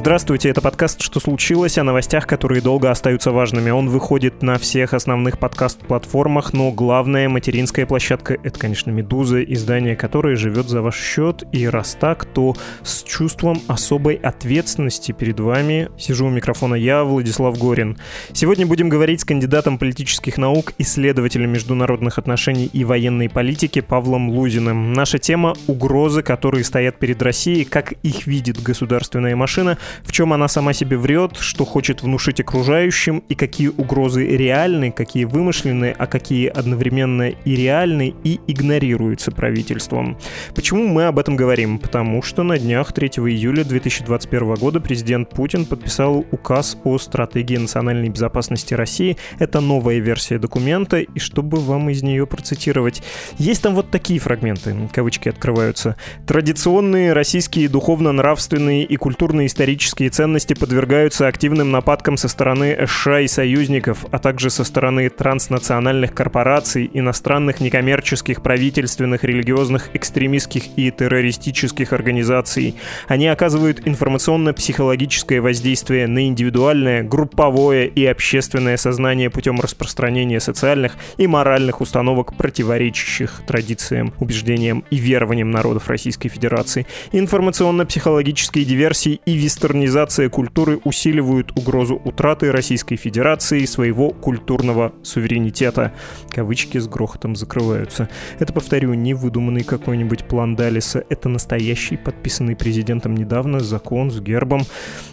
Здравствуйте, это подкаст «Что случилось?» о новостях, которые долго остаются важными. Он выходит на всех основных подкаст-платформах, но главная материнская площадка — это, конечно, «Медуза», издание которое живет за ваш счет. И раз так, то с чувством особой ответственности перед вами сижу у микрофона я, Владислав Горин. Сегодня будем говорить с кандидатом политических наук, исследователем международных отношений и военной политики Павлом Лузиным. Наша тема — угрозы, которые стоят перед Россией, как их видит государственная машина — в чем она сама себе врет, что хочет внушить окружающим и какие угрозы реальны, какие вымышленные, а какие одновременно и реальны и игнорируются правительством. Почему мы об этом говорим? Потому что на днях 3 июля 2021 года президент Путин подписал указ о стратегии национальной безопасности России. Это новая версия документа, и чтобы вам из нее процитировать, есть там вот такие фрагменты, кавычки открываются. Традиционные российские духовно-нравственные и культурно-исторические политические ценности подвергаются активным нападкам со стороны США и союзников, а также со стороны транснациональных корпораций, иностранных некоммерческих, правительственных, религиозных, экстремистских и террористических организаций. Они оказывают информационно-психологическое воздействие на индивидуальное, групповое и общественное сознание путем распространения социальных и моральных установок, противоречащих традициям, убеждениям и верованиям народов Российской Федерации, информационно-психологические диверсии и вестер модернизация культуры усиливают угрозу утраты Российской Федерации своего культурного суверенитета. Кавычки с грохотом закрываются. Это, повторю, не выдуманный какой-нибудь план Далиса. Это настоящий, подписанный президентом недавно, закон с гербом.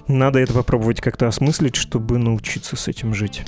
Надо это попробовать как-то осмыслить, чтобы научиться с этим жить.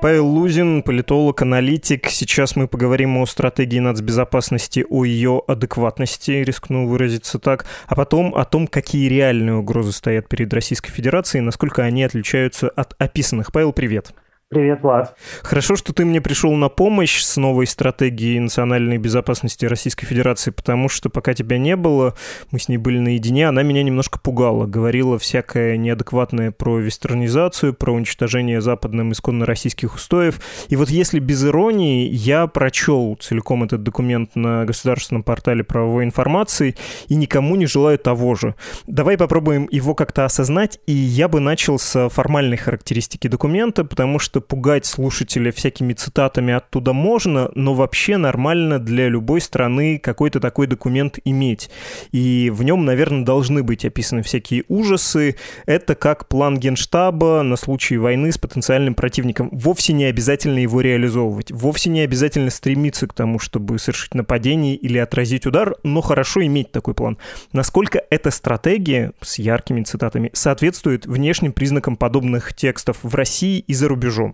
Павел Лузин, политолог, аналитик. Сейчас мы поговорим о стратегии нацбезопасности, о ее адекватности, рискну выразиться так, а потом о том, какие реальные угрозы стоят перед Российской Федерацией, насколько они отличаются от описанных. Павел, привет. Привет, Влад. Хорошо, что ты мне пришел на помощь с новой стратегией национальной безопасности Российской Федерации, потому что пока тебя не было, мы с ней были наедине, она меня немножко пугала. Говорила всякое неадекватное про вестернизацию, про уничтожение западным исконно российских устоев. И вот если без иронии, я прочел целиком этот документ на государственном портале правовой информации и никому не желаю того же. Давай попробуем его как-то осознать, и я бы начал с формальной характеристики документа, потому что что пугать слушателя всякими цитатами оттуда можно, но вообще нормально для любой страны какой-то такой документ иметь. И в нем, наверное, должны быть описаны всякие ужасы. Это как план генштаба на случай войны с потенциальным противником. Вовсе не обязательно его реализовывать. Вовсе не обязательно стремиться к тому, чтобы совершить нападение или отразить удар, но хорошо иметь такой план. Насколько эта стратегия с яркими цитатами соответствует внешним признакам подобных текстов в России и за рубежом?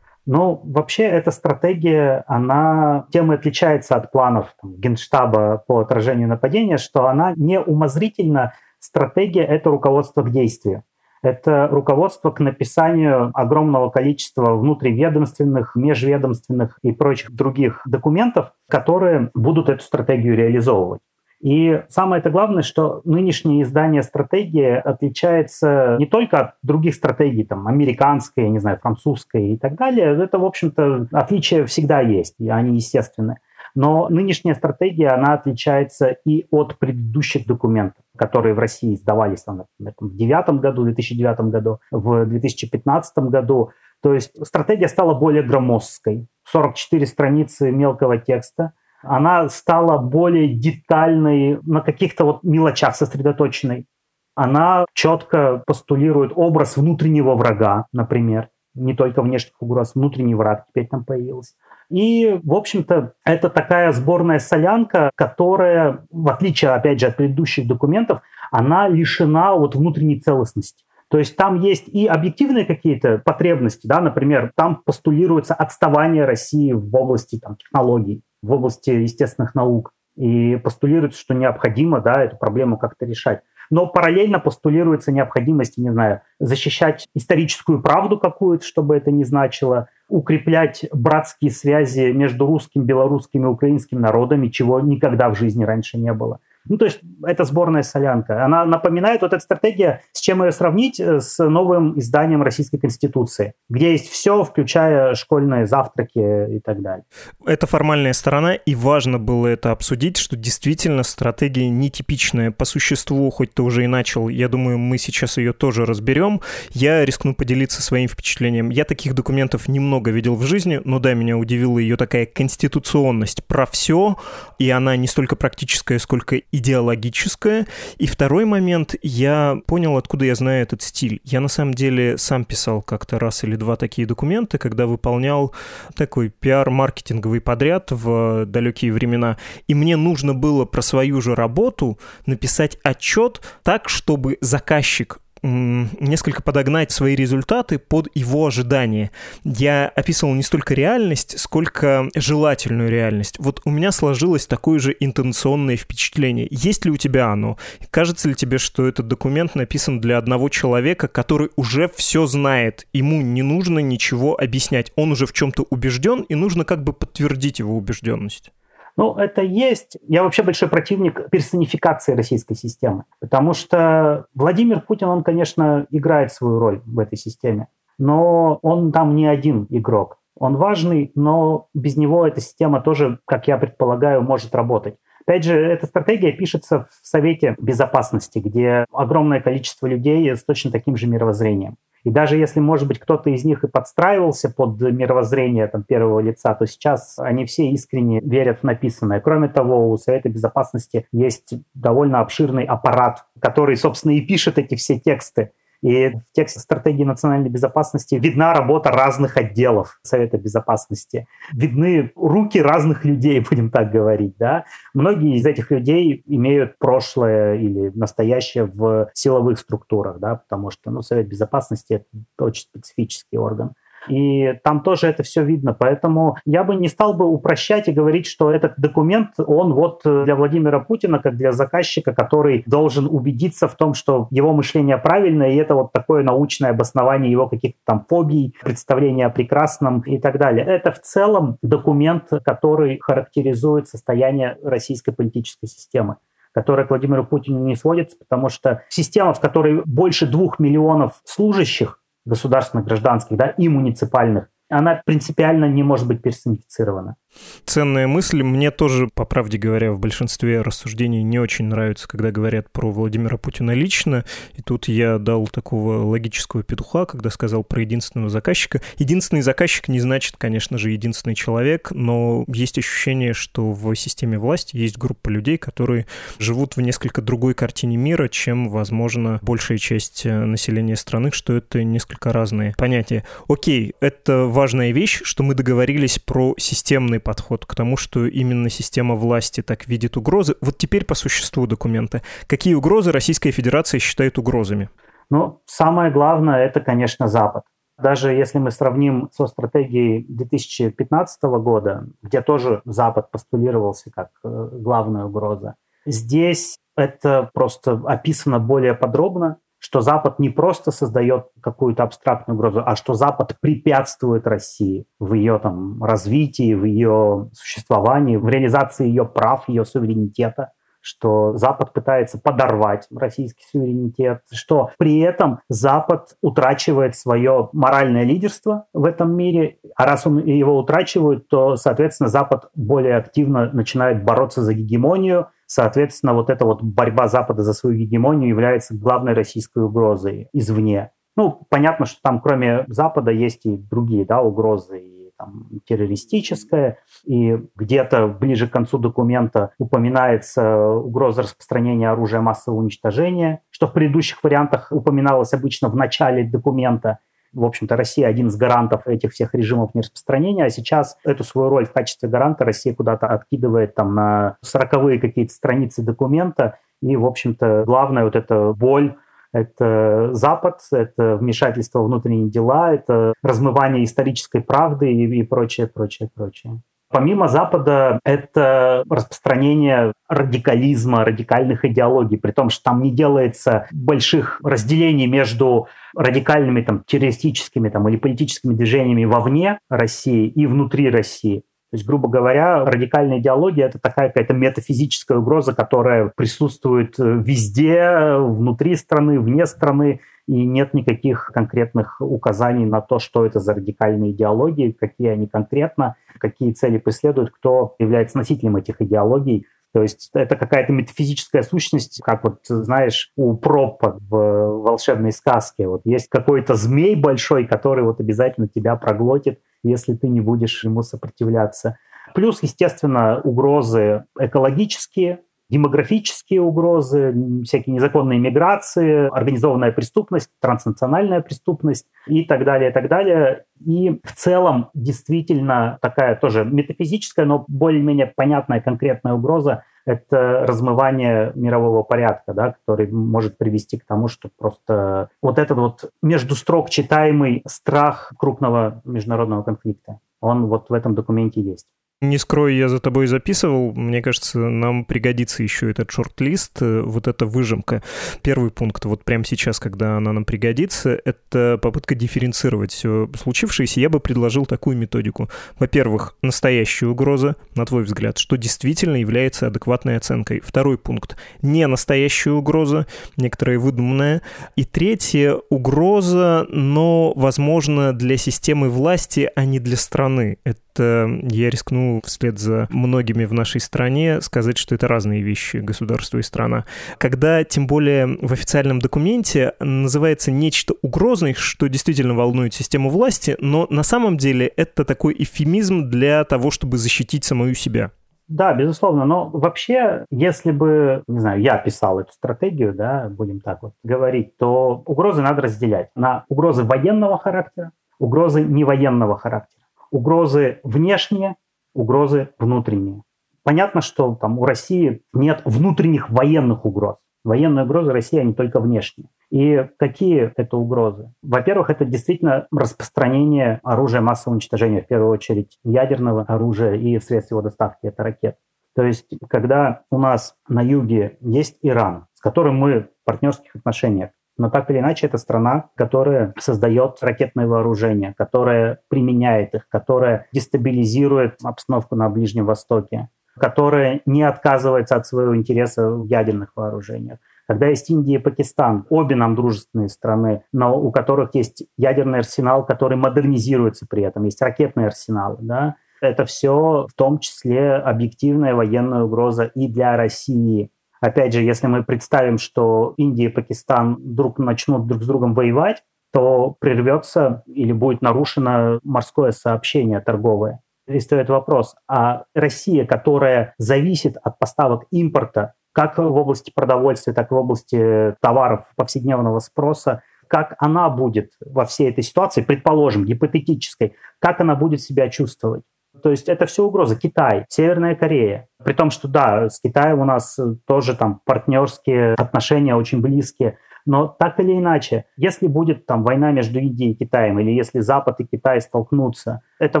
Но вообще эта стратегия, она тем и отличается от планов там, Генштаба по отражению нападения, что она не умозрительна. Стратегия — это руководство к действию. Это руководство к написанию огромного количества внутриведомственных, межведомственных и прочих других документов, которые будут эту стратегию реализовывать. И самое это главное, что нынешнее издание стратегии отличается не только от других стратегий, там, американской, не знаю, французской и так далее. Это, в общем-то, отличия всегда есть, и они естественны. Но нынешняя стратегия, она отличается и от предыдущих документов, которые в России издавались, например, в 2009 году, в 2009 году, в 2015 году. То есть стратегия стала более громоздкой. 44 страницы мелкого текста – она стала более детальной, на каких-то вот мелочах сосредоточенной. Она четко постулирует образ внутреннего врага, например. Не только внешних угроз, внутренний враг теперь там появился. И, в общем-то, это такая сборная солянка, которая, в отличие, опять же, от предыдущих документов, она лишена вот внутренней целостности. То есть там есть и объективные какие-то потребности, да, например, там постулируется отставание России в области там, технологий, в области естественных наук, и постулируется, что необходимо да, эту проблему как-то решать. Но параллельно постулируется необходимость, не знаю, защищать историческую правду какую-то, чтобы это не значило, укреплять братские связи между русским, белорусским и украинским народами, чего никогда в жизни раньше не было. Ну, то есть это сборная солянка. Она напоминает, вот эта стратегия, с чем ее сравнить, э, с новым изданием Российской Конституции, где есть все, включая школьные завтраки и так далее. Это формальная сторона, и важно было это обсудить, что действительно стратегия нетипичная по существу, хоть ты уже и начал, я думаю, мы сейчас ее тоже разберем. Я рискну поделиться своим впечатлением. Я таких документов немного видел в жизни, но да, меня удивила ее такая конституционность про все, и она не столько практическая, сколько идеологическое. И второй момент, я понял, откуда я знаю этот стиль. Я на самом деле сам писал как-то раз или два такие документы, когда выполнял такой пиар-маркетинговый подряд в далекие времена. И мне нужно было про свою же работу написать отчет так, чтобы заказчик несколько подогнать свои результаты под его ожидания. Я описывал не столько реальность, сколько желательную реальность. Вот у меня сложилось такое же интенционное впечатление. Есть ли у тебя оно? Кажется ли тебе, что этот документ написан для одного человека, который уже все знает? Ему не нужно ничего объяснять. Он уже в чем-то убежден, и нужно как бы подтвердить его убежденность. Ну, это есть. Я вообще большой противник персонификации российской системы, потому что Владимир Путин, он, конечно, играет свою роль в этой системе, но он там не один игрок. Он важный, но без него эта система тоже, как я предполагаю, может работать. Опять же, эта стратегия пишется в Совете Безопасности, где огромное количество людей с точно таким же мировоззрением. И даже если, может быть, кто-то из них и подстраивался под мировоззрение там, первого лица, то сейчас они все искренне верят в написанное. Кроме того, у Совета Безопасности есть довольно обширный аппарат, который, собственно, и пишет эти все тексты. И в тексте стратегии национальной безопасности видна работа разных отделов Совета Безопасности. Видны руки разных людей, будем так говорить. Да? Многие из этих людей имеют прошлое или настоящее в силовых структурах, да? потому что ну, Совет Безопасности — это очень специфический орган. И там тоже это все видно. Поэтому я бы не стал бы упрощать и говорить, что этот документ, он вот для Владимира Путина, как для заказчика, который должен убедиться в том, что его мышление правильное, и это вот такое научное обоснование его каких-то там фобий, представления о прекрасном и так далее. Это в целом документ, который характеризует состояние российской политической системы которая к Владимиру Путину не сводится, потому что система, в которой больше двух миллионов служащих, государственных, гражданских да, и муниципальных, она принципиально не может быть персонифицирована. Ценная мысль. Мне тоже, по правде говоря, в большинстве рассуждений не очень нравится, когда говорят про Владимира Путина лично. И тут я дал такого логического петуха, когда сказал про единственного заказчика. Единственный заказчик не значит, конечно же, единственный человек, но есть ощущение, что в системе власти есть группа людей, которые живут в несколько другой картине мира, чем, возможно, большая часть э, населения страны, что это несколько разные понятия. Окей, это важная вещь, что мы договорились про системный подход к тому, что именно система власти так видит угрозы. Вот теперь по существу документа. Какие угрозы Российская Федерация считает угрозами? Ну, самое главное – это, конечно, Запад. Даже если мы сравним со стратегией 2015 года, где тоже Запад постулировался как э, главная угроза, здесь это просто описано более подробно что Запад не просто создает какую-то абстрактную угрозу, а что Запад препятствует России в ее там, развитии, в ее существовании, в реализации ее прав, ее суверенитета что Запад пытается подорвать российский суверенитет, что при этом Запад утрачивает свое моральное лидерство в этом мире, а раз он его утрачивает, то, соответственно, Запад более активно начинает бороться за гегемонию, Соответственно, вот эта вот борьба Запада за свою гегемонию является главной российской угрозой извне. Ну, понятно, что там кроме Запада есть и другие да, угрозы, там, террористическая, и где-то ближе к концу документа упоминается угроза распространения оружия массового уничтожения, что в предыдущих вариантах упоминалось обычно в начале документа, в общем-то, Россия один из гарантов этих всех режимов нераспространения, а сейчас эту свою роль в качестве гаранта Россия куда-то откидывает там на сороковые какие-то страницы документа, и, в общем-то, главная вот эта боль это Запад, это вмешательство в внутренние дела, это размывание исторической правды и, и прочее, прочее, прочее. Помимо Запада, это распространение радикализма, радикальных идеологий, при том, что там не делается больших разделений между радикальными там, террористическими там, или политическими движениями вовне России и внутри России. То есть, грубо говоря, радикальная идеология — это такая какая-то метафизическая угроза, которая присутствует э, везде, внутри страны, вне страны, и нет никаких конкретных указаний на то, что это за радикальные идеологии, какие они конкретно, какие цели преследуют, кто является носителем этих идеологий. То есть это какая-то метафизическая сущность, как вот, знаешь, у Пропа в волшебной сказке. Вот есть какой-то змей большой, который вот обязательно тебя проглотит, если ты не будешь ему сопротивляться. Плюс, естественно, угрозы экологические, демографические угрозы, всякие незаконные миграции, организованная преступность, транснациональная преступность и так далее, и так далее. И в целом действительно такая тоже метафизическая, но более-менее понятная конкретная угроза — это размывание мирового порядка, да, который может привести к тому, что просто вот этот вот между строк читаемый страх крупного международного конфликта, он вот в этом документе есть. Не скрою, я за тобой записывал. Мне кажется, нам пригодится еще этот шорт-лист, э, вот эта выжимка. Первый пункт, вот прямо сейчас, когда она нам пригодится, это попытка дифференцировать все случившееся. Я бы предложил такую методику. Во-первых, настоящая угроза, на твой взгляд, что действительно является адекватной оценкой. Второй пункт, не настоящая угроза, некоторая выдуманная. И третье, угроза, но, возможно, для системы власти, а не для страны. Это я рискну вслед за многими в нашей стране сказать, что это разные вещи, государство и страна. Когда, тем более, в официальном документе называется нечто угрозное, что действительно волнует систему власти, но на самом деле это такой эфемизм для того, чтобы защитить самую себя. Да, безусловно. Но вообще, если бы, не знаю, я писал эту стратегию, да, будем так вот говорить, то угрозы надо разделять на угрозы военного характера, угрозы невоенного характера угрозы внешние, угрозы внутренние. Понятно, что там у России нет внутренних военных угроз. Военные угрозы России, они только внешние. И какие это угрозы? Во-первых, это действительно распространение оружия массового уничтожения, в первую очередь ядерного оружия и средств его доставки, это ракет. То есть, когда у нас на юге есть Иран, с которым мы в партнерских отношениях, но так или иначе, это страна, которая создает ракетное вооружение, которая применяет их, которая дестабилизирует обстановку на Ближнем Востоке, которая не отказывается от своего интереса в ядерных вооружениях. Когда есть Индия и Пакистан, обе нам дружественные страны, но у которых есть ядерный арсенал, который модернизируется при этом, есть ракетные арсеналы, да, это все в том числе объективная военная угроза и для России. Опять же, если мы представим, что Индия и Пакистан вдруг начнут друг с другом воевать, то прервется или будет нарушено морское сообщение торговое. И стоит вопрос, а Россия, которая зависит от поставок импорта, как в области продовольствия, так и в области товаров повседневного спроса, как она будет во всей этой ситуации, предположим, гипотетической, как она будет себя чувствовать? То есть это все угроза. Китай, Северная Корея. При том, что да, с Китаем у нас тоже там партнерские отношения очень близкие. Но так или иначе, если будет там война между Индией и Китаем, или если Запад и Китай столкнутся, это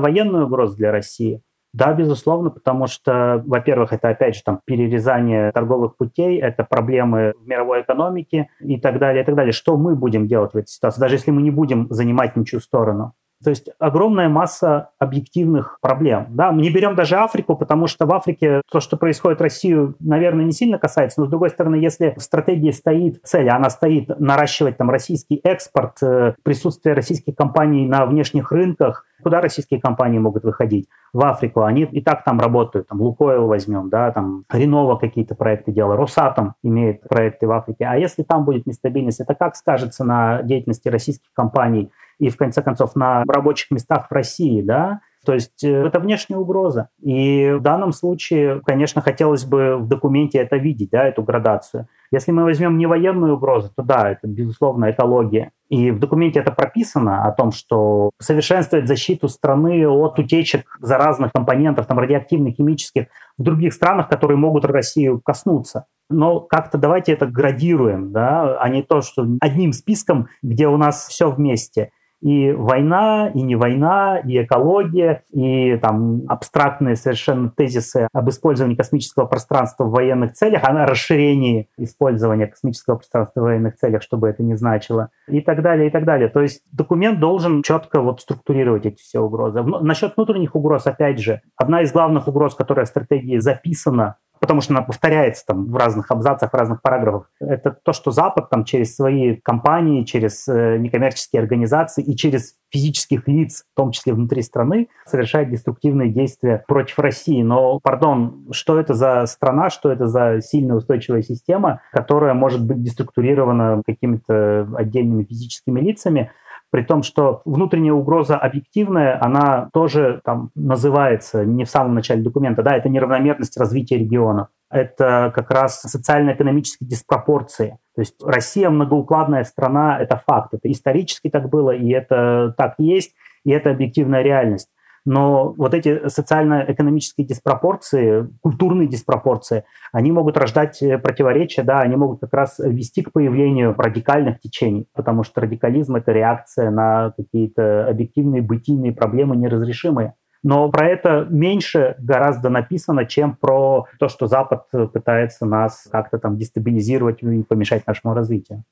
военная угроза для России. Да, безусловно, потому что, во-первых, это опять же там перерезание торговых путей, это проблемы в мировой экономике и так далее, и так далее. Что мы будем делать в этой ситуации, даже если мы не будем занимать ничью сторону? То есть огромная масса объективных проблем. Да? Мы не берем даже Африку, потому что в Африке то, что происходит Россию, наверное, не сильно касается. Но, с другой стороны, если в стратегии стоит цель, она стоит наращивать там российский экспорт, э, присутствие российских компаний на внешних рынках, куда российские компании могут выходить? В Африку. Они и так там работают. Там Лукойл возьмем, да, там Ренова какие-то проекты делают, Росатом имеет проекты в Африке. А если там будет нестабильность, это как скажется на деятельности российских компаний и, в конце концов, на рабочих местах в России, да, то есть э, это внешняя угроза. И в данном случае, конечно, хотелось бы в документе это видеть, да, эту градацию. Если мы возьмем не военную угрозу, то да, это, безусловно, экология. И в документе это прописано о том, что совершенствовать защиту страны от утечек заразных компонентов, там, радиоактивных, химических, в других странах, которые могут Россию коснуться. Но как-то давайте это градируем, да, а не то, что одним списком, где у нас все вместе – и война, и не война, и экология, и там абстрактные совершенно тезисы об использовании космического пространства в военных целях, о расширении использования космического пространства в военных целях, чтобы это не значило, и так далее, и так далее. То есть документ должен четко вот структурировать эти все угрозы. Насчет внутренних угроз, опять же, одна из главных угроз, которая в стратегии записана, потому что она повторяется там в разных абзацах, в разных параграфах. Это то, что Запад там через свои компании, через э, некоммерческие организации и через физических лиц, в том числе внутри страны, совершает деструктивные действия против России. Но, пардон, что это за страна, что это за сильная устойчивая система, которая может быть деструктурирована какими-то отдельными физическими лицами, при том, что внутренняя угроза объективная, она тоже там называется не в самом начале документа, да, это неравномерность развития регионов это как раз социально-экономические диспропорции. То есть Россия многоукладная страна, это факт, это исторически так было, и это так есть, и это объективная реальность. Но вот эти социально-экономические диспропорции, культурные диспропорции, они могут рождать э, противоречия, да, они могут как раз вести к появлению радикальных течений, потому что радикализм — это реакция на какие-то объективные бытийные проблемы неразрешимые. Но про это меньше гораздо написано, чем про то, что Запад пытается нас как-то там дестабилизировать и помешать нашему развитию.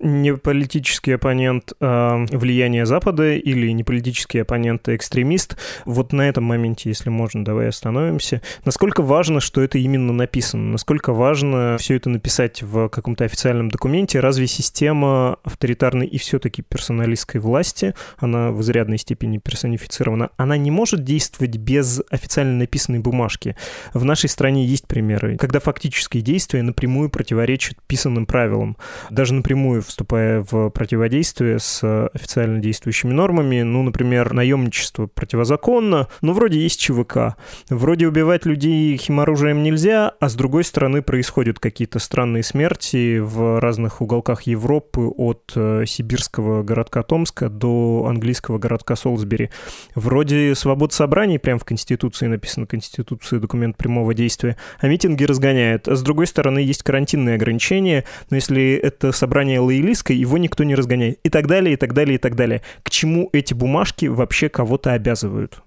Не политический оппонент а влияния Запада или не политический оппонент а экстремист. Вот на этом моменте, если можно, давай остановимся. Насколько важно, что это именно написано? Насколько важно все это написать в каком-то официальном документе? Разве система авторитарной и все-таки персоналистской власти, она в изрядной степени персонифицирована, она не может действовать действовать без официально написанной бумажки. В нашей стране есть примеры, когда фактические действия напрямую противоречат писанным правилам. Даже напрямую вступая в противодействие с официально действующими нормами, ну, например, наемничество противозаконно, но вроде есть ЧВК. Вроде убивать людей химоружием нельзя, а с другой стороны происходят какие-то странные смерти в разных уголках Европы от э, сибирского городка Томска до английского городка Солсбери. Вроде свобода собраний, прям в Конституции написано, Конституция документ прямого действия, а митинги разгоняют. А с другой стороны, есть карантинные ограничения, но если это собрание лоялистское, его никто не разгоняет. И так далее, и так далее, и так далее. К чему эти бумажки вообще кого-то обязывают?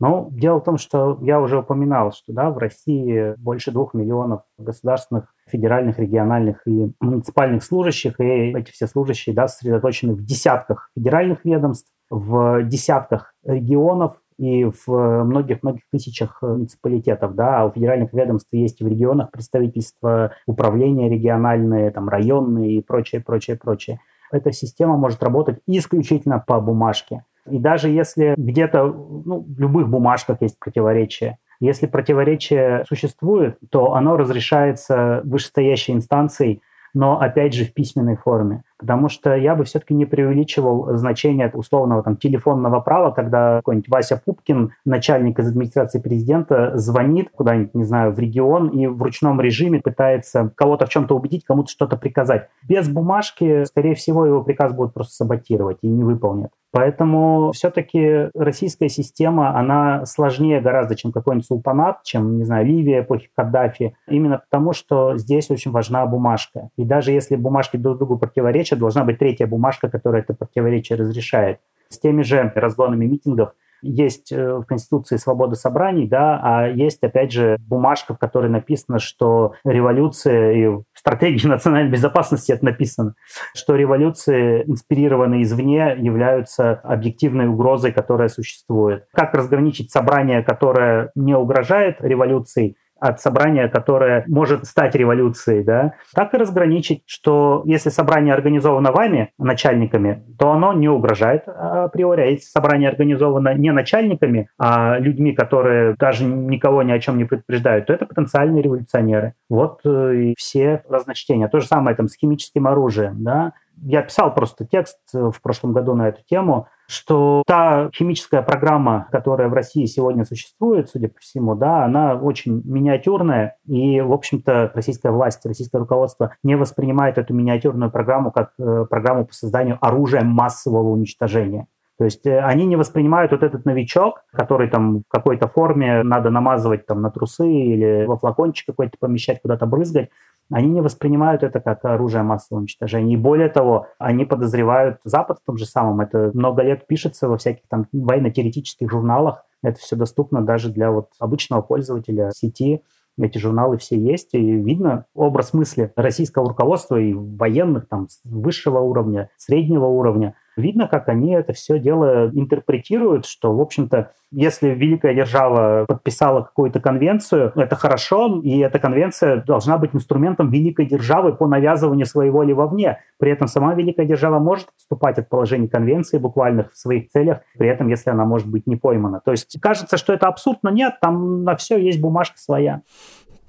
Ну, дело в том, что я уже упоминал, что да, в России больше двух миллионов государственных, федеральных, региональных и муниципальных служащих, и эти все служащие да, сосредоточены в десятках федеральных ведомств, в десятках регионов, и в многих-многих тысячах муниципалитетов, да, а у федеральных ведомств есть в регионах представительства, управления региональные, там, районные и прочее, прочее, прочее. Эта система может работать исключительно по бумажке. И даже если где-то, ну, в любых бумажках есть противоречия, если противоречие существует, то оно разрешается вышестоящей инстанцией но опять же в письменной форме. Потому что я бы все-таки не преувеличивал значение условного там, телефонного права, когда какой-нибудь Вася Пупкин, начальник из администрации президента, звонит куда-нибудь, не знаю, в регион и в ручном режиме пытается кого-то в чем-то убедить, кому-то что-то приказать. Без бумажки, скорее всего, его приказ будут просто саботировать и не выполнят. Поэтому все-таки российская система, она сложнее гораздо, чем какой-нибудь султанат, чем, не знаю, Ливия эпохи Каддафи, именно потому, что здесь очень важна бумажка. И даже если бумажки друг другу противоречат, должна быть третья бумажка, которая это противоречие разрешает. С теми же разгонами митингов есть э, в Конституции свобода собраний, да, а есть, опять же, бумажка, в которой написано, что революция и в стратегии национальной безопасности это написано, что революции, инспирированные извне, являются объективной угрозой, которая существует. Как разграничить собрание, которое не угрожает революции, от собрания, которое может стать революцией, да, так и разграничить, что если собрание организовано вами, начальниками, то оно не угрожает априори, а если собрание организовано не начальниками, а людьми, которые даже никого ни о чем не предупреждают, то это потенциальные революционеры. Вот э, и все разночтения. То же самое там с химическим оружием, да. Я писал просто текст э, в прошлом году на эту тему, что та химическая программа, которая в России сегодня существует, судя по всему, да, она очень миниатюрная, и, в общем-то, российская власть, российское руководство не воспринимает эту миниатюрную программу как э, программу по созданию оружия массового уничтожения. То есть э, они не воспринимают вот этот новичок, который там в какой-то форме надо намазывать там на трусы или во флакончик какой-то помещать, куда-то брызгать. Они не воспринимают это как оружие массового уничтожения. И более того, они подозревают Запад в том же самом. Это много лет пишется во всяких там военно-теоретических журналах. Это все доступно даже для вот обычного пользователя сети. Эти журналы все есть, и видно образ мысли российского руководства и военных там высшего уровня, среднего уровня – видно, как они это все дело интерпретируют, что, в общем-то, если великая держава подписала какую-то конвенцию, это хорошо, и эта конвенция должна быть инструментом великой державы по навязыванию своей воли вовне. При этом сама великая держава может отступать от положений конвенции буквальных в своих целях, при этом, если она может быть не поймана. То есть кажется, что это абсурд, но нет, там на все есть бумажка своя.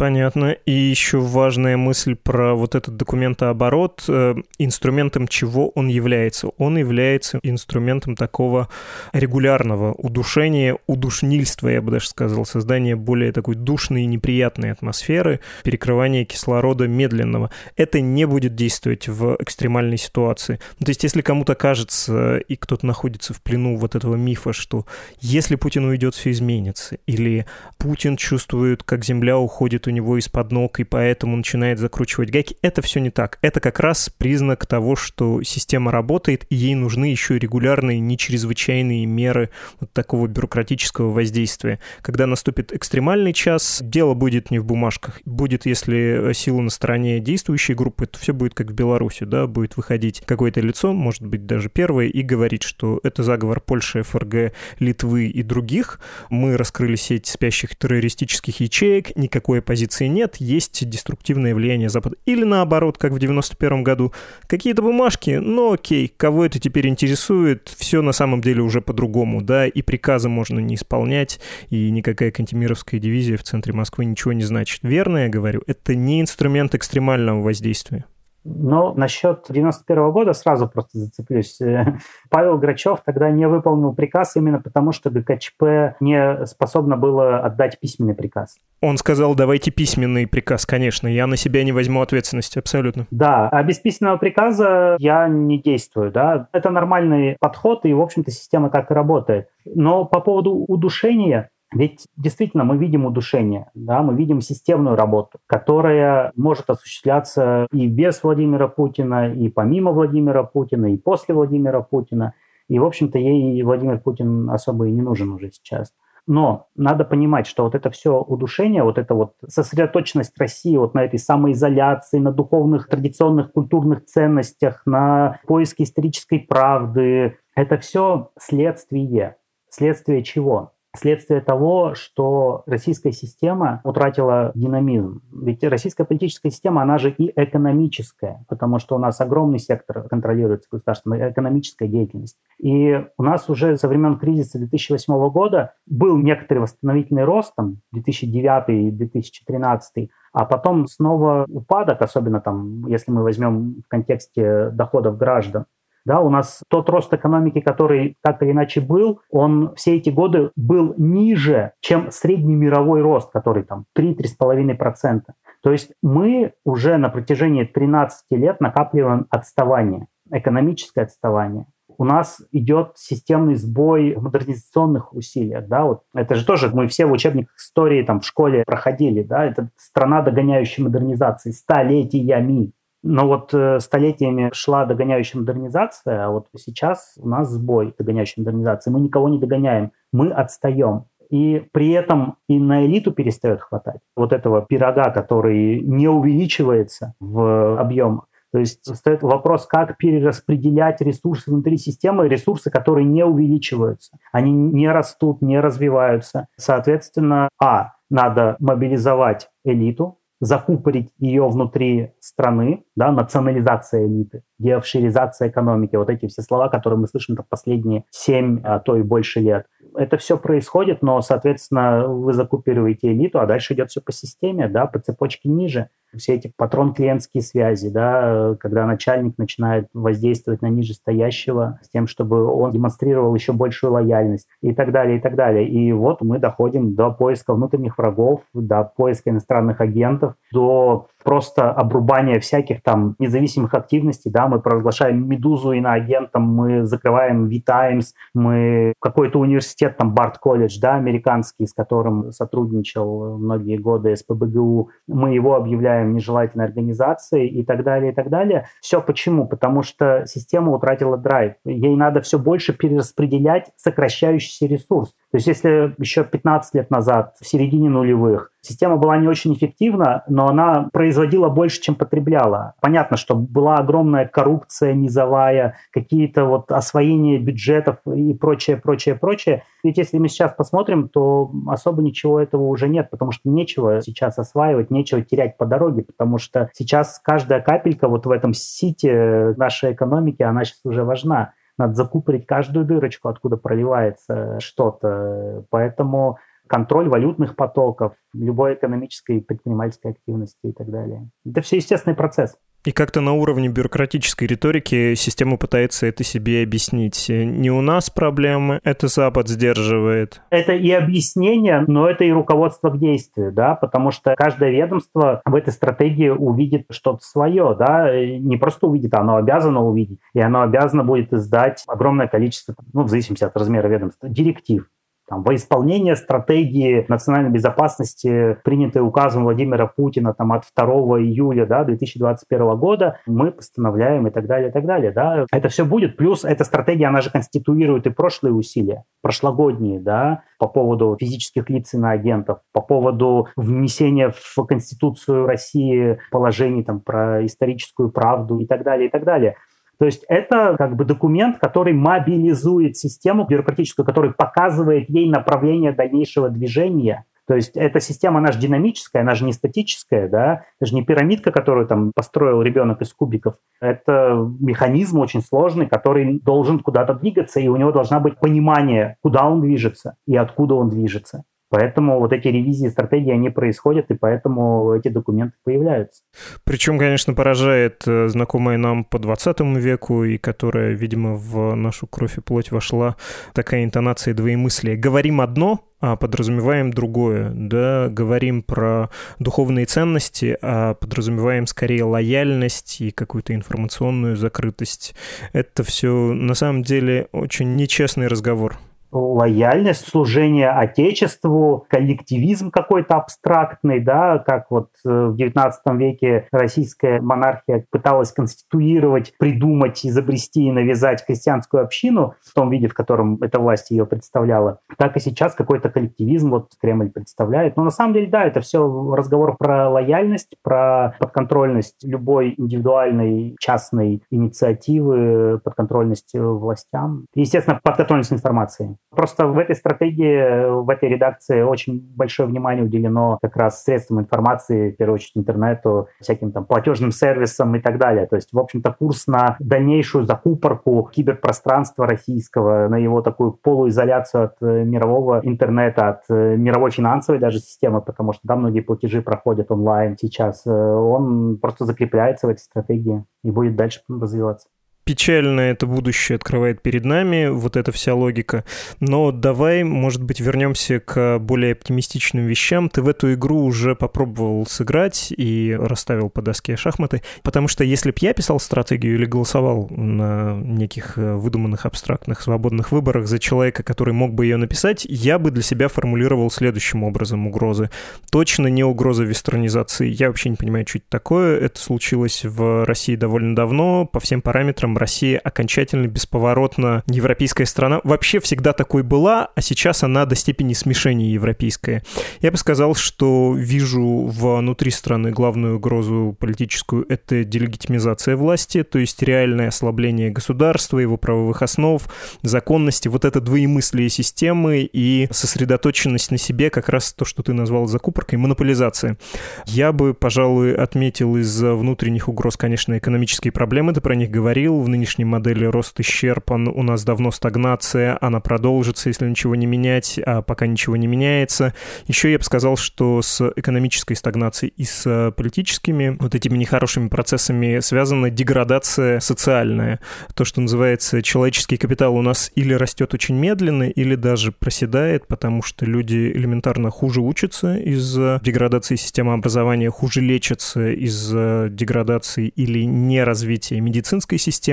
Понятно. И еще важная мысль про вот этот документооборот. Э, инструментом чего он является? Он является инструментом такого регулярного удушения, удушнильства, я бы даже сказал, создания более такой душной и неприятной атмосферы, перекрывания кислорода медленного. Это не будет действовать в экстремальной ситуации. То есть если кому-то кажется, и кто-то находится в плену вот этого мифа, что если Путин уйдет, все изменится, или Путин чувствует, как земля уходит у него из-под ног, и поэтому начинает закручивать гайки. Это все не так. Это как раз признак того, что система работает, и ей нужны еще регулярные, не чрезвычайные меры вот такого бюрократического воздействия. Когда наступит экстремальный час, дело будет не в бумажках. Будет, если сила на стороне действующей группы, то все будет как в Беларуси, да, будет выходить какое-то лицо, может быть, даже первое, и говорить, что это заговор Польши, ФРГ, Литвы и других. Мы раскрыли сеть спящих террористических ячеек, никакой позиции нет, есть деструктивное влияние Запада. Или наоборот, как в 91 году, какие-то бумажки, но окей, кого это теперь интересует, все на самом деле уже по-другому, да, и приказы можно не исполнять, и никакая кантемировская дивизия в центре Москвы ничего не значит. Верно я говорю? Это не инструмент экстремального воздействия. Но насчет 91 года сразу просто зацеплюсь. Павел Грачев тогда не выполнил приказ именно потому, что ГКЧП не способно было отдать письменный приказ. Он сказал, давайте письменный приказ, конечно, я на себя не возьму ответственности, абсолютно. Да, а без письменного приказа я не действую, да. Это нормальный подход, и, в общем-то, система так и работает. Но по поводу удушения, ведь действительно мы видим удушение, да, мы видим системную работу, которая может осуществляться и без Владимира Путина, и помимо Владимира Путина, и после Владимира Путина. И, в общем-то, ей Владимир Путин особо и не нужен уже сейчас. Но надо понимать, что вот это все удушение, вот эта вот сосредоточенность России вот на этой самоизоляции, на духовных, традиционных, культурных ценностях, на поиске исторической правды, это все следствие. Следствие чего? Следствие того, что российская система утратила динамизм. Ведь российская политическая система, она же и экономическая, потому что у нас огромный сектор контролируется государством, экономическая деятельность. И у нас уже со времен кризиса 2008 года был некоторый восстановительный рост, там, 2009-2013, а потом снова упадок, особенно там, если мы возьмем в контексте доходов граждан. Да, у нас тот рост экономики, который так или иначе был, он все эти годы был ниже, чем средний мировой рост, который там 3-3,5%. То есть мы уже на протяжении 13 лет накапливаем отставание, экономическое отставание у нас идет системный сбой в модернизационных усилиях. Да? Вот это же тоже мы все в учебниках истории там, в школе проходили. Да? Это страна, догоняющая модернизации столетиями. Но вот э, столетиями шла догоняющая модернизация, а вот сейчас у нас сбой догоняющей модернизации. Мы никого не догоняем, мы отстаем. И при этом и на элиту перестает хватать вот этого пирога, который не увеличивается в объемах. То есть стоит вопрос, как перераспределять ресурсы внутри системы, ресурсы, которые не увеличиваются. Они не растут, не развиваются. Соответственно, а, надо мобилизовать элиту, закупорить ее внутри страны, да, национализация элиты, деофшеризация экономики, вот эти все слова, которые мы слышим там последние 7, а то и больше лет. Это все происходит, но, соответственно, вы закупируете элиту, а дальше идет все по системе, да, по цепочке ниже все эти патрон-клиентские связи, да, когда начальник начинает воздействовать на нижестоящего с тем, чтобы он демонстрировал еще большую лояльность и так далее, и так далее. И вот мы доходим до поиска внутренних врагов, до поиска иностранных агентов – до просто обрубание всяких там независимых активностей, да, мы провозглашаем «Медузу» иноагентом, мы закрываем V-Times, мы какой-то университет, там, Барт колледж, да, американский, с которым сотрудничал многие годы СПБГУ, мы его объявляем нежелательной организацией и так далее, и так далее. Все почему? Потому что система утратила драйв. Ей надо все больше перераспределять сокращающийся ресурс. То есть если еще 15 лет назад, в середине нулевых, система была не очень эффективна, но она производила больше, чем потребляла. Понятно, что была огромная коррупция низовая, какие-то вот освоения бюджетов и прочее, прочее, прочее. Ведь если мы сейчас посмотрим, то особо ничего этого уже нет, потому что нечего сейчас осваивать, нечего терять по дороге, потому что сейчас каждая капелька вот в этом сите нашей экономики, она сейчас уже важна. Надо закупорить каждую дырочку, откуда проливается что-то. Поэтому контроль валютных потоков, любой экономической и предпринимательской активности и так далее. Это все естественный процесс. И как-то на уровне бюрократической риторики система пытается это себе объяснить. Не у нас проблемы, это Запад сдерживает. Это и объяснение, но это и руководство к действию, да, потому что каждое ведомство в этой стратегии увидит что-то свое, да, не просто увидит, а оно обязано увидеть, и оно обязано будет издать огромное количество, ну, в зависимости от размера ведомства, директив, там, во исполнение стратегии национальной безопасности, принятой указом Владимира Путина там, от 2 июля да, 2021 года, мы постановляем и так далее, и так далее. Да. Это все будет. Плюс эта стратегия, она же конституирует и прошлые усилия, прошлогодние, да, по поводу физических лиц и на агентов, по поводу внесения в Конституцию России положений там, про историческую правду и так далее, и так далее. То есть это как бы документ, который мобилизует систему бюрократическую, который показывает ей направление дальнейшего движения. То есть эта система, она же динамическая, она же не статическая, да, это же не пирамидка, которую там построил ребенок из кубиков. Это механизм очень сложный, который должен куда-то двигаться, и у него должна быть понимание, куда он движется и откуда он движется. Поэтому вот эти ревизии стратегии, они происходят, и поэтому эти документы появляются. Причем, конечно, поражает э, знакомая нам по 20 веку, и которая, видимо, в нашу кровь и плоть вошла, такая интонация двоемыслия. Говорим одно, а подразумеваем другое, да, говорим про духовные ценности, а подразумеваем скорее лояльность и какую-то информационную закрытость. Это все на самом деле очень нечестный разговор лояльность, служение Отечеству, коллективизм какой-то абстрактный, да, как вот э, в XIX веке российская монархия пыталась конституировать, придумать, изобрести и навязать христианскую общину в том виде, в котором эта власть ее представляла, так и сейчас какой-то коллективизм вот Кремль представляет. Но на самом деле, да, это все разговор про лояльность, про подконтрольность любой индивидуальной частной инициативы, подконтрольность властям. И, естественно, подконтрольность информации. Просто в этой стратегии, в этой редакции очень большое внимание уделено как раз средствам информации, в первую очередь интернету, всяким там платежным сервисам и так далее. То есть, в общем-то, курс на дальнейшую закупорку киберпространства российского, на его такую полуизоляцию от э, мирового интернета, от э, мировой финансовой даже системы, потому что да, многие платежи проходят онлайн сейчас, э, он просто закрепляется в этой стратегии и будет дальше развиваться печально это будущее открывает перед нами, вот эта вся логика. Но давай, может быть, вернемся к более оптимистичным вещам. Ты в эту игру уже попробовал сыграть и расставил по доске шахматы, потому что если б я писал стратегию или голосовал на неких э, выдуманных абстрактных свободных выборах за человека, который мог бы ее написать, я бы для себя формулировал следующим образом угрозы. Точно не угроза вестернизации. Я вообще не понимаю, что это такое. Это случилось в России довольно давно, по всем параметрам Россия окончательно бесповоротно европейская страна. Вообще всегда такой была, а сейчас она до степени смешения европейская. Я бы сказал, что вижу внутри страны главную угрозу политическую — это делегитимизация власти, то есть реальное ослабление государства, его правовых основ, законности, вот это двоемыслие системы и сосредоточенность на себе, как раз то, что ты назвал закупоркой, монополизация. Я бы, пожалуй, отметил из внутренних угроз, конечно, экономические проблемы, ты про них говорил, в нынешней модели рост исчерпан, у нас давно стагнация, она продолжится, если ничего не менять, а пока ничего не меняется. Еще я бы сказал, что с экономической стагнацией и с политическими вот этими нехорошими процессами связана деградация социальная. То, что называется человеческий капитал у нас или растет очень медленно, или даже проседает, потому что люди элементарно хуже учатся из-за деградации системы образования, хуже лечатся из-за деградации или неразвития медицинской системы,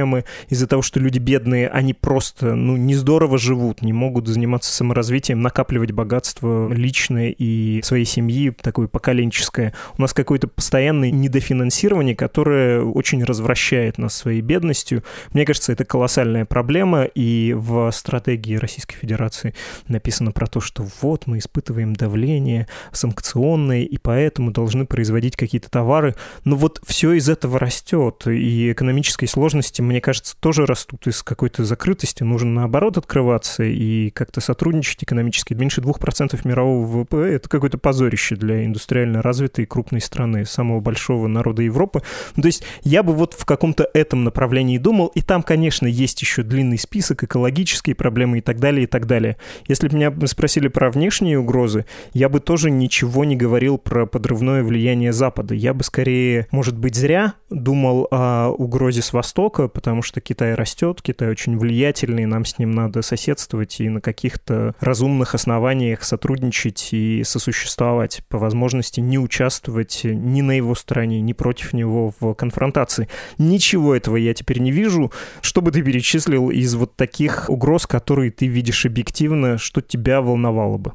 из-за того, что люди бедные, они просто ну, не здорово живут, не могут заниматься саморазвитием, накапливать богатство личное и своей семьи, такое поколенческое. У нас какое-то постоянное недофинансирование, которое очень развращает нас своей бедностью. Мне кажется, это колоссальная проблема, и в стратегии Российской Федерации написано про то, что вот мы испытываем давление санкционное, и поэтому должны производить какие-то товары. Но вот все из этого растет, и экономические сложности, мне кажется, тоже растут из какой-то закрытости. Нужно наоборот открываться и как-то сотрудничать экономически. Меньше 2% мирового ВВП — это какое-то позорище для индустриально развитой крупной страны, самого большого народа Европы. Ну, то есть я бы вот в каком-то этом направлении думал, и там, конечно, есть еще длинный список, экологические проблемы и так далее, и так далее. Если бы меня спросили про внешние угрозы, я бы тоже ничего не говорил про подрывное влияние Запада. Я бы скорее, может быть, зря думал о угрозе с Востока, потому что Китай растет, Китай очень влиятельный, нам с ним надо соседствовать и на каких-то разумных основаниях сотрудничать и сосуществовать, по возможности не участвовать ни на его стороне, ни против него в конфронтации. Ничего этого я теперь не вижу. Что бы ты перечислил из вот таких угроз, которые ты видишь объективно, что тебя волновало бы?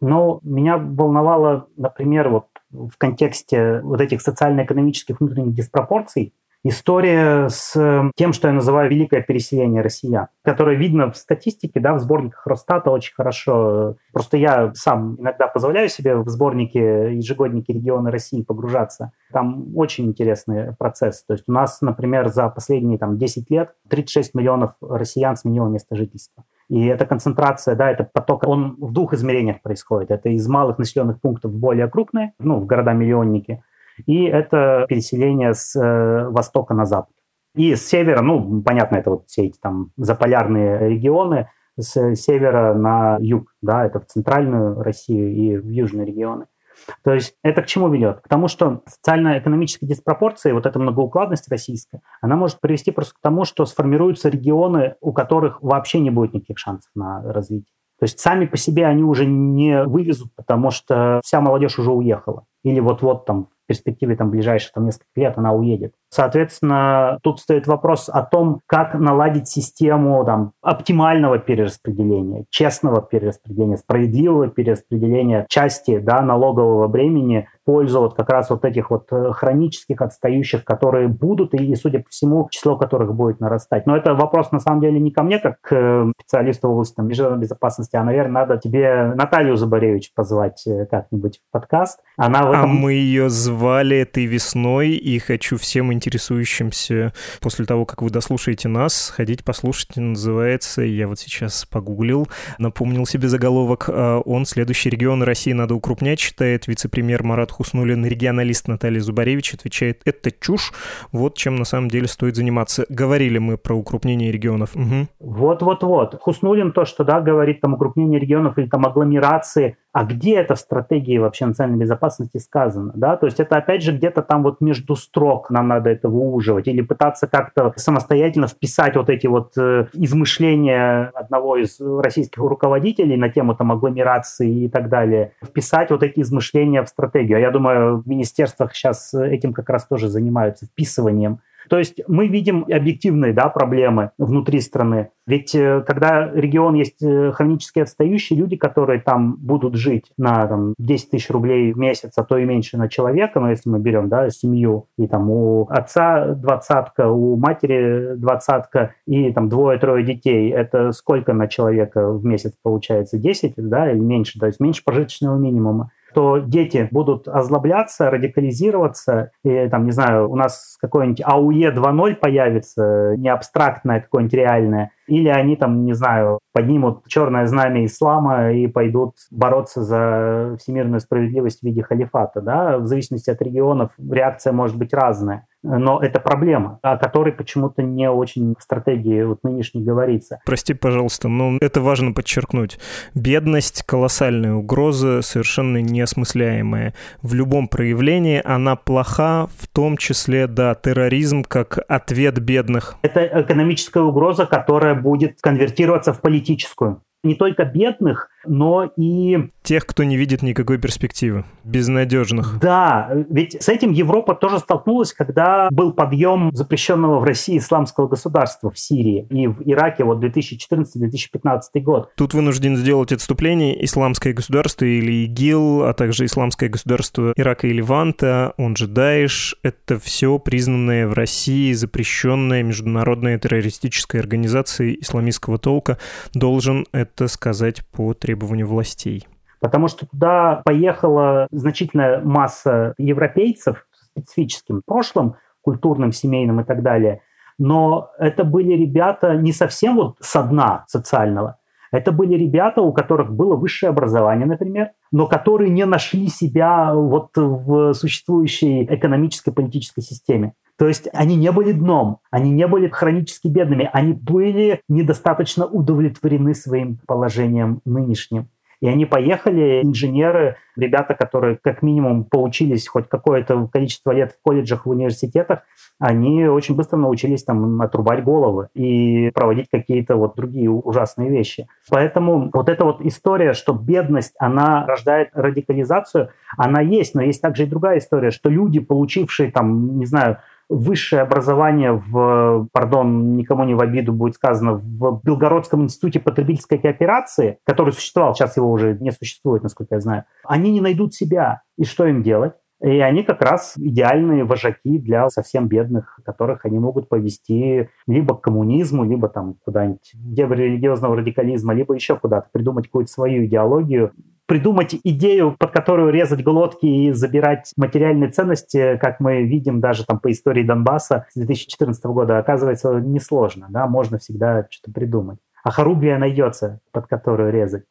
Ну, меня волновало, например, вот в контексте вот этих социально-экономических внутренних диспропорций, история с тем, что я называю великое переселение россиян, которое видно в статистике, да, в сборниках Росстата очень хорошо. Просто я сам иногда позволяю себе в сборнике ежегодники регионы России погружаться. Там очень интересный процесс. То есть у нас, например, за последние там, 10 лет 36 миллионов россиян сменило место жительства. И эта концентрация, да, это поток, он в двух измерениях происходит. Это из малых населенных пунктов в более крупные, ну, в города-миллионники, и это переселение с э, востока на запад. И с севера, ну, понятно, это вот все эти там заполярные регионы, с севера на юг, да, это в центральную Россию и в южные регионы. То есть это к чему ведет? К тому, что социально-экономические диспропорции, вот эта многоукладность российская, она может привести просто к тому, что сформируются регионы, у которых вообще не будет никаких шансов на развитие. То есть сами по себе они уже не вывезут, потому что вся молодежь уже уехала. Или вот-вот там перспективе там, ближайших там, несколько лет она уедет. Соответственно, тут стоит вопрос о том, как наладить систему там, оптимального перераспределения, честного перераспределения, справедливого перераспределения части да, налогового бремени в пользу вот как раз вот этих вот э, хронических отстающих, которые будут, и, судя по всему, число которых будет нарастать. Но это вопрос, на самом деле, не ко мне, как к специалисту в области там, международной безопасности, а, наверное, надо тебе Наталью Забаревич позвать э, как-нибудь в подкаст. Она в а этом... А мы ее звали этой весной, и хочу всем интересующимся после того, как вы дослушаете нас, сходить послушать, называется, я вот сейчас погуглил, напомнил себе заголовок, а, он «Следующий регион России надо укрупнять», считает вице-премьер Марат Хуснулин, регионалист Наталья Зубаревич отвечает «Это чушь, вот чем на самом деле стоит заниматься». Говорили мы про укрупнение регионов. Вот-вот-вот. Хуснулин то, что да, говорит там укрупнение регионов или там агломерации, а где это в стратегии вообще национальной безопасности сказано, да, то есть это опять же где-то там вот между строк нам надо это выуживать или пытаться как-то самостоятельно вписать вот эти вот э, измышления одного из российских руководителей на тему там агломерации и так далее, вписать вот эти измышления в стратегию. Я думаю, в министерствах сейчас этим как раз тоже занимаются, вписыванием то есть мы видим объективные да, проблемы внутри страны. Ведь э, когда регион есть э, хронически отстающие люди, которые там будут жить на там, 10 тысяч рублей в месяц, а то и меньше на человека, но если мы берем да, семью, и там у отца двадцатка, у матери двадцатка и там двое-трое детей, это сколько на человека в месяц получается? 10 да, или меньше? То есть меньше прожиточного минимума что дети будут озлобляться, радикализироваться, и там, не знаю, у нас какой-нибудь АУЕ 2.0 появится, не абстрактное, какое-нибудь реальное, или они там, не знаю, поднимут черное знамя ислама и пойдут бороться за всемирную справедливость в виде халифата, да, в зависимости от регионов реакция может быть разная. Но это проблема, о которой почему-то не очень в стратегии вот нынешней говорится. Прости, пожалуйста, но это важно подчеркнуть. Бедность — колоссальная угроза, совершенно неосмысляемая. В любом проявлении она плоха, в том числе, да, терроризм как ответ бедных. Это экономическая угроза, которая будет конвертироваться в политическую не только бедных, но и... Тех, кто не видит никакой перспективы, безнадежных. Да, ведь с этим Европа тоже столкнулась, когда был подъем запрещенного в России исламского государства в Сирии и в Ираке вот 2014-2015 год. Тут вынужден сделать отступление исламское государство или ИГИЛ, а также исламское государство Ирака и Леванта, он же Даиш, это все признанное в России запрещенная международная террористическая организация исламистского толка, должен это сказать по требованию властей? Потому что туда поехала значительная масса европейцев с специфическим прошлым, культурным, семейным и так далее. Но это были ребята не совсем вот со дна социального. Это были ребята, у которых было высшее образование, например, но которые не нашли себя вот в существующей экономической политической системе. То есть они не были дном, они не были хронически бедными, они были недостаточно удовлетворены своим положением нынешним. И они поехали, инженеры, ребята, которые как минимум поучились хоть какое-то количество лет в колледжах, в университетах, они очень быстро научились там отрубать головы и проводить какие-то вот другие ужасные вещи. Поэтому вот эта вот история, что бедность, она рождает радикализацию, она есть, но есть также и другая история, что люди, получившие там, не знаю, высшее образование в, пардон, никому не в обиду будет сказано, в Белгородском институте потребительской кооперации, который существовал, сейчас его уже не существует, насколько я знаю, они не найдут себя. И что им делать? И они как раз идеальные вожаки для совсем бедных, которых они могут повести либо к коммунизму, либо там куда-нибудь в религиозного радикализма, либо еще куда-то придумать какую-то свою идеологию, придумать идею, под которую резать глотки и забирать материальные ценности, как мы видим даже там по истории Донбасса с 2014 года, оказывается несложно. Да? Можно всегда что-то придумать. А Харубия найдется, под которую резать.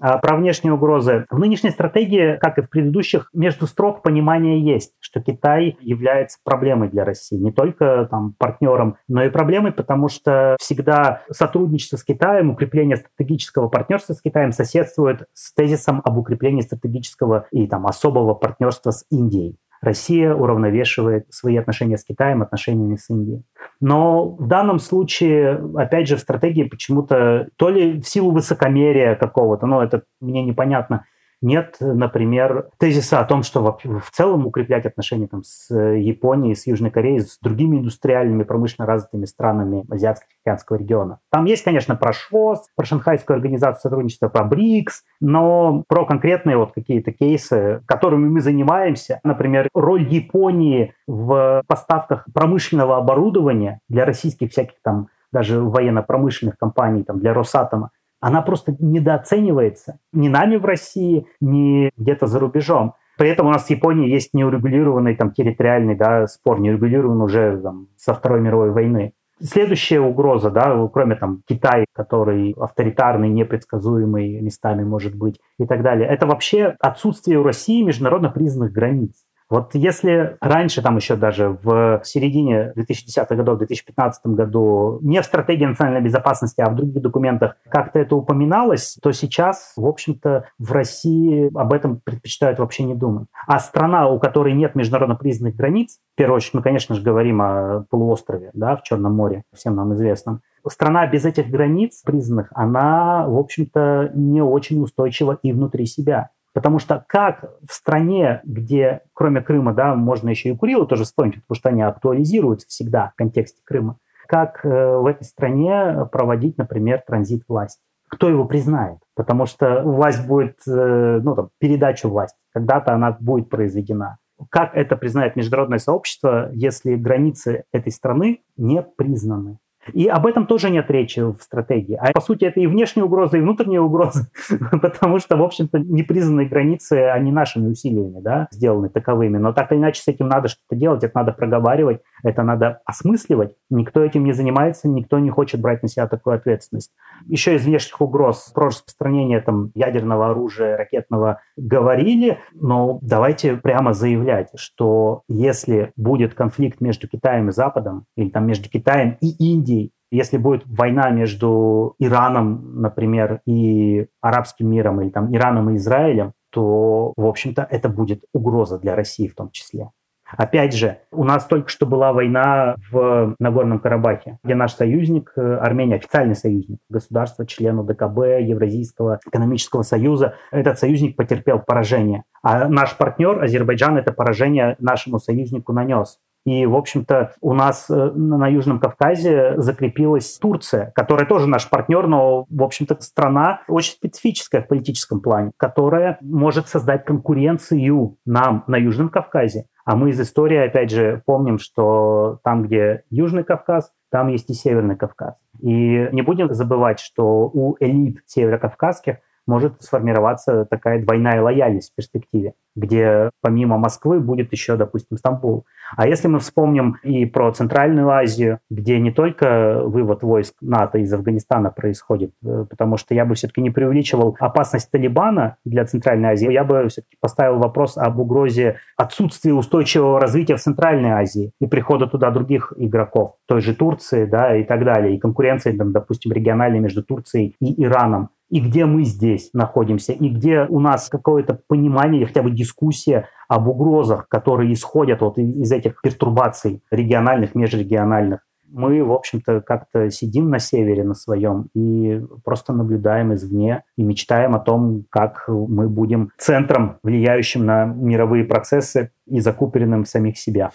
А про внешние угрозы. В нынешней стратегии, как и в предыдущих, между строк понимание есть, что Китай является проблемой для России. Не только там, партнером, но и проблемой, потому что всегда сотрудничество с Китаем, укрепление стратегического партнерства с Китаем соседствует с тезисом об укреплении стратегического и там, особого партнерства с Индией. Россия уравновешивает свои отношения с Китаем отношениями с Индией. Но в данном случае, опять же, в стратегии почему-то то ли в силу высокомерия какого-то, но это мне непонятно, нет, например, тезиса о том, что в целом укреплять отношения там, с Японией, с Южной Кореей, с другими индустриальными, промышленно развитыми странами Азиатско-Тихоокеанского региона. Там есть, конечно, про ШОС, про Шанхайскую организацию сотрудничества, про БРИКС, но про конкретные вот какие-то кейсы, которыми мы занимаемся, например, роль Японии в поставках промышленного оборудования для российских всяких там даже военно-промышленных компаний, там, для Росатома, она просто недооценивается ни нами в России, ни где-то за рубежом. При этом у нас в Японии есть неурегулированный там, территориальный да, спор, неурегулированный уже там, со Второй мировой войны. Следующая угроза, да, кроме там Китая, который авторитарный, непредсказуемый местами может быть и так далее, это вообще отсутствие у России международно признанных границ. Вот если раньше, там еще даже в середине 2010-х годов, в 2015 году, не в стратегии национальной безопасности, а в других документах как-то это упоминалось, то сейчас, в общем-то, в России об этом предпочитают вообще не думать. А страна, у которой нет международно признанных границ, в первую очередь мы, конечно же, говорим о полуострове да, в Черном море, всем нам известном, страна без этих границ признанных, она, в общем-то, не очень устойчива и внутри себя. Потому что как в стране, где кроме Крыма, да, можно еще и Курилы тоже вспомнить, потому что они актуализируются всегда в контексте Крыма, как э, в этой стране проводить, например, транзит власти? Кто его признает? Потому что власть будет, э, ну, там, передача власти, когда-то она будет произведена. Как это признает международное сообщество, если границы этой страны не признаны? И об этом тоже нет речи в стратегии. А по сути это и внешние угрозы, и внутренние угрозы, потому что, в общем-то, непризнанные границы, они нашими усилиями да, сделаны таковыми. Но так или иначе с этим надо что-то делать, это надо проговаривать, это надо осмысливать. Никто этим не занимается, никто не хочет брать на себя такую ответственность. Еще из внешних угроз про распространение там, ядерного оружия, ракетного говорили, но давайте прямо заявлять, что если будет конфликт между Китаем и Западом, или там между Китаем и Индией, если будет война между Ираном, например, и арабским миром, или там Ираном и Израилем, то, в общем-то, это будет угроза для России в том числе. Опять же, у нас только что была война в Нагорном Карабахе, где наш союзник, э, Армения, официальный союзник, государство, член ОДКБ, Евразийского экономического союза, этот союзник потерпел поражение. А наш партнер, Азербайджан, это поражение нашему союзнику нанес. И, в общем-то, у нас э, на Южном Кавказе закрепилась Турция, которая тоже наш партнер, но, в общем-то, страна очень специфическая в политическом плане, которая может создать конкуренцию нам на Южном Кавказе. А мы из истории, опять же, помним, что там, где Южный Кавказ, там есть и Северный Кавказ. И не будем забывать, что у элит северокавказских может сформироваться такая двойная лояльность в перспективе, где помимо Москвы будет еще, допустим, Стамбул. А если мы вспомним и про Центральную Азию, где не только вывод войск НАТО из Афганистана происходит, э, потому что я бы все-таки не преувеличивал опасность Талибана для Центральной Азии, я бы все-таки поставил вопрос об угрозе отсутствия устойчивого развития в Центральной Азии и прихода туда других игроков, той же Турции, да, и так далее, и конкуренции, там, допустим, региональной между Турцией и Ираном и где мы здесь находимся, и где у нас какое-то понимание хотя бы дискуссия об угрозах, которые исходят вот из этих пертурбаций региональных, межрегиональных. Мы, в общем-то, как-то сидим на севере на своем и просто наблюдаем извне и мечтаем о том, как мы будем центром, влияющим на мировые процессы и закупоренным в самих себя.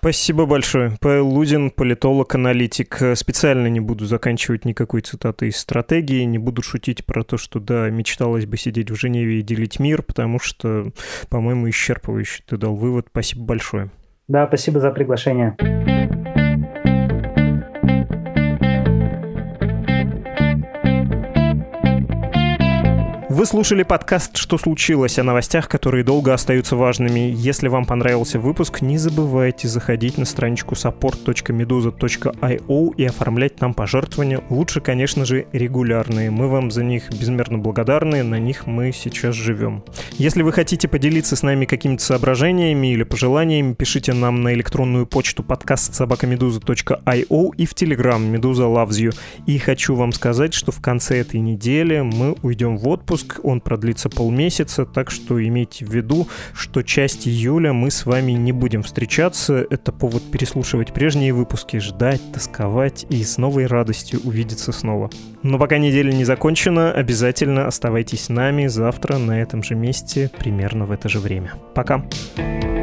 Спасибо большое. Павел Лудин, политолог-аналитик. Специально не буду заканчивать никакой цитаты из стратегии, не буду шутить про то, что, да, мечталось бы сидеть в Женеве и делить мир, потому что, по-моему, исчерпывающе ты дал вывод. Спасибо большое. Да, спасибо за приглашение. Вы слушали подкаст «Что случилось?» о новостях, которые долго остаются важными. Если вам понравился выпуск, не забывайте заходить на страничку support.meduza.io и оформлять нам пожертвования. Лучше, конечно же, регулярные. Мы вам за них безмерно благодарны, на них мы сейчас живем. Если вы хотите поделиться с нами какими-то соображениями или пожеланиями, пишите нам на электронную почту подкаст собакамедуза.io и в Telegram Медуза Loves You. И хочу вам сказать, что в конце этой недели мы уйдем в отпуск, выпуск, он продлится полмесяца, так что имейте в виду, что часть июля мы с вами не будем встречаться. Это повод переслушивать прежние выпуски, ждать, тосковать и с новой радостью увидеться снова. Но пока неделя не закончена, обязательно оставайтесь с нами завтра на этом же месте, примерно в это же время. Пока! Пока.